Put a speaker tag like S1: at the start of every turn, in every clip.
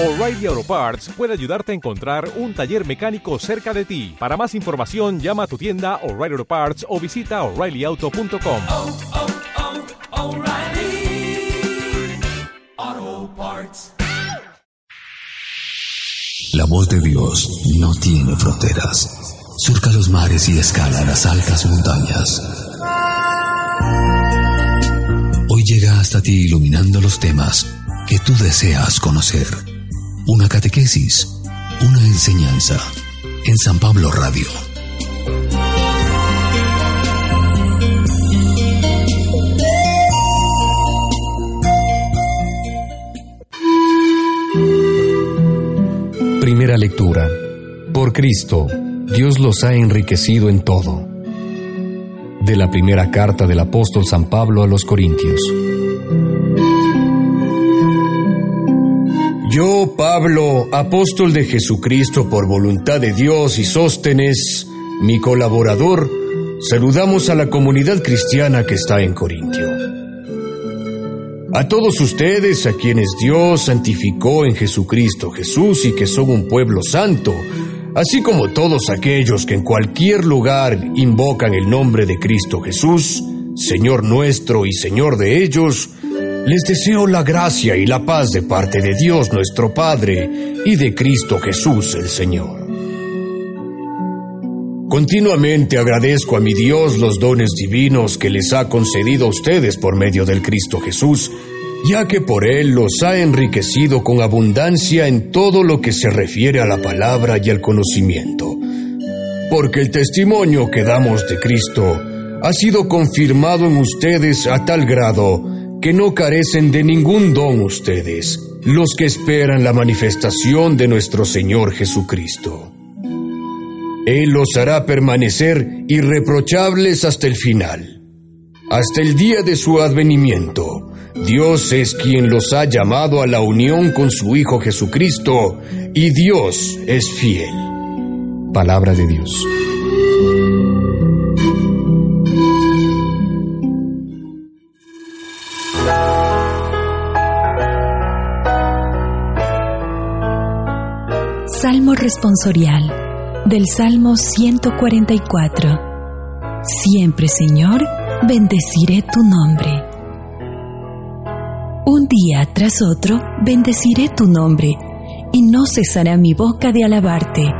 S1: O'Reilly Auto Parts puede ayudarte a encontrar un taller mecánico cerca de ti. Para más información, llama a tu tienda O'Reilly Auto Parts o visita oreillyauto.com.
S2: oh, oh, Parts.
S3: La voz de Dios no tiene fronteras. Surca los mares y escala las altas montañas. Hoy llega hasta ti iluminando los temas que tú deseas conocer. Una catequesis, una enseñanza en San Pablo Radio.
S4: Primera lectura. Por Cristo, Dios los ha enriquecido en todo. De la primera carta del apóstol San Pablo a los Corintios. Yo, Pablo, apóstol de Jesucristo por voluntad de Dios y Sóstenes, mi colaborador, saludamos a la comunidad cristiana que está en Corintio. A todos ustedes, a quienes Dios santificó en Jesucristo Jesús y que son un pueblo santo, así como todos aquellos que en cualquier lugar invocan el nombre de Cristo Jesús, Señor nuestro y Señor de ellos, les deseo la gracia y la paz de parte de Dios nuestro Padre y de Cristo Jesús el Señor. Continuamente agradezco a mi Dios los dones divinos que les ha concedido a ustedes por medio del Cristo Jesús, ya que por Él los ha enriquecido con abundancia en todo lo que se refiere a la palabra y al conocimiento. Porque el testimonio que damos de Cristo ha sido confirmado en ustedes a tal grado que no carecen de ningún don ustedes, los que esperan la manifestación de nuestro Señor Jesucristo. Él los hará permanecer irreprochables hasta el final. Hasta el día de su advenimiento, Dios es quien los ha llamado a la unión con su Hijo Jesucristo, y Dios es fiel. Palabra de Dios.
S5: Salmo responsorial del Salmo 144. Siempre, Señor, bendeciré tu nombre. Un día tras otro bendeciré tu nombre, y no cesará mi boca de alabarte.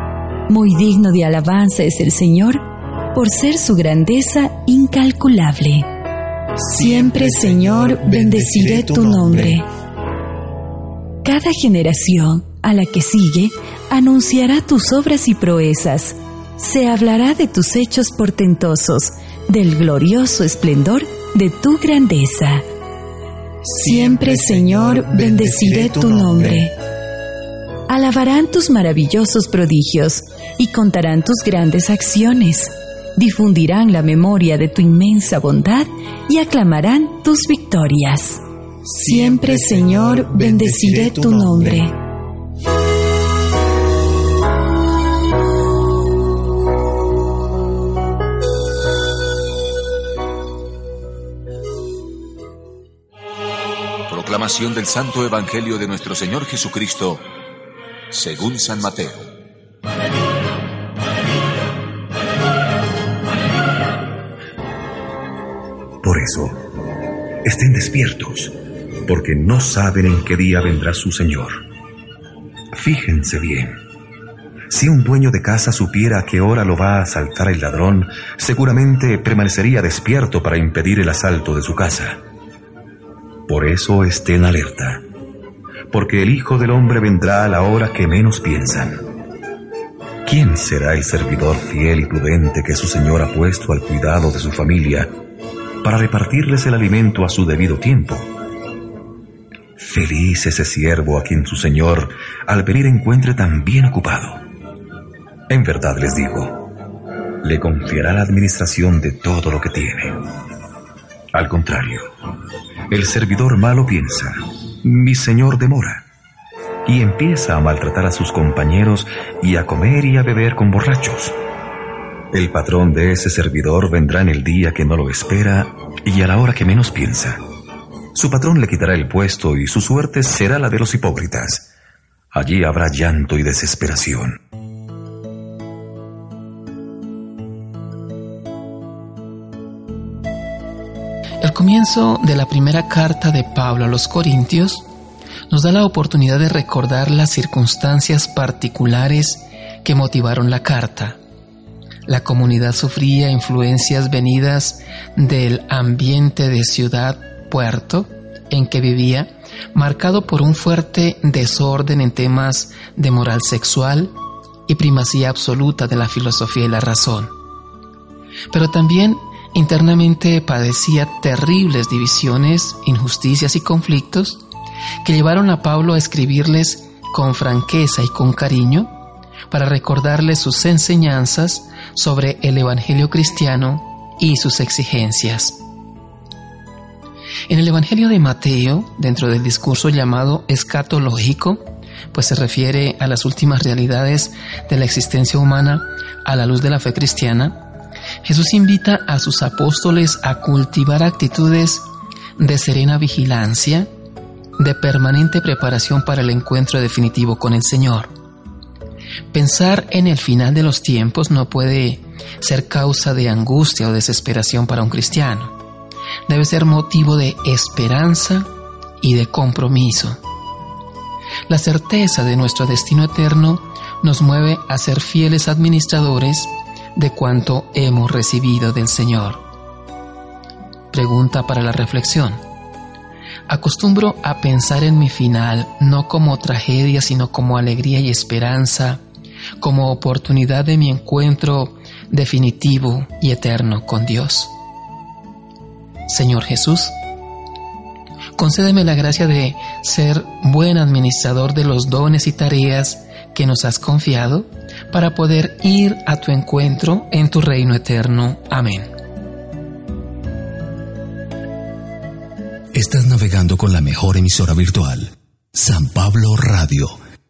S5: Muy digno de alabanza es el Señor, por ser su grandeza incalculable. Siempre, Señor, bendeciré tu nombre. Cada generación a la que sigue anunciará tus obras y proezas. Se hablará de tus hechos portentosos, del glorioso esplendor de tu grandeza. Siempre, Señor, bendeciré tu nombre. Alabarán tus maravillosos prodigios y contarán tus grandes acciones. Difundirán la memoria de tu inmensa bondad y aclamarán tus victorias. Siempre, Señor, bendeciré tu nombre.
S6: Proclamación del Santo Evangelio de nuestro Señor Jesucristo, según San Mateo.
S7: Por eso, estén despiertos, porque no saben en qué día vendrá su Señor. Fíjense bien. Si un dueño de casa supiera a qué hora lo va a asaltar el ladrón, seguramente permanecería despierto para impedir el asalto de su casa. Por eso estén alerta, porque el Hijo del Hombre vendrá a la hora que menos piensan. ¿Quién será el servidor fiel y prudente que su Señor ha puesto al cuidado de su familia para repartirles el alimento a su debido tiempo? Feliz ese siervo a quien su Señor al venir encuentre tan bien ocupado. En verdad les digo, le confiará la administración de todo lo que tiene. Al contrario, el servidor malo piensa, mi señor demora, y empieza a maltratar a sus compañeros y a comer y a beber con borrachos. El patrón de ese servidor vendrá en el día que no lo espera y a la hora que menos piensa. Su patrón le quitará el puesto y su suerte será la de los hipócritas. allí habrá llanto y desesperación.
S8: Comienzo de la primera carta de Pablo a los Corintios nos da la oportunidad de recordar las circunstancias particulares que motivaron la carta. La comunidad sufría influencias venidas del ambiente de ciudad-puerto en que vivía, marcado por un fuerte desorden en temas de moral sexual y primacía absoluta de la filosofía y la razón. Pero también internamente padecía terribles divisiones, injusticias y conflictos que llevaron a Pablo a escribirles con franqueza y con cariño para recordarles sus enseñanzas sobre el Evangelio cristiano y sus exigencias. En el Evangelio de Mateo, dentro del discurso llamado escatológico, pues se refiere a las últimas realidades de la existencia humana a la luz de la fe cristiana, Jesús invita a sus apóstoles a cultivar actitudes de serena vigilancia, de permanente preparación para el encuentro definitivo con el Señor. Pensar en el final de los tiempos no puede ser causa de angustia o desesperación para un cristiano. Debe ser motivo de esperanza y de compromiso. La certeza de nuestro destino eterno nos mueve a ser fieles administradores de cuanto hemos recibido del Señor. Pregunta para la reflexión. Acostumbro a pensar en mi final no como tragedia, sino como alegría y esperanza, como oportunidad de mi encuentro definitivo y eterno con Dios. Señor Jesús, concédeme la gracia de ser buen administrador de los dones y tareas que nos has confiado para poder ir a tu encuentro en tu reino eterno. Amén.
S3: Estás navegando con la mejor emisora virtual, San Pablo Radio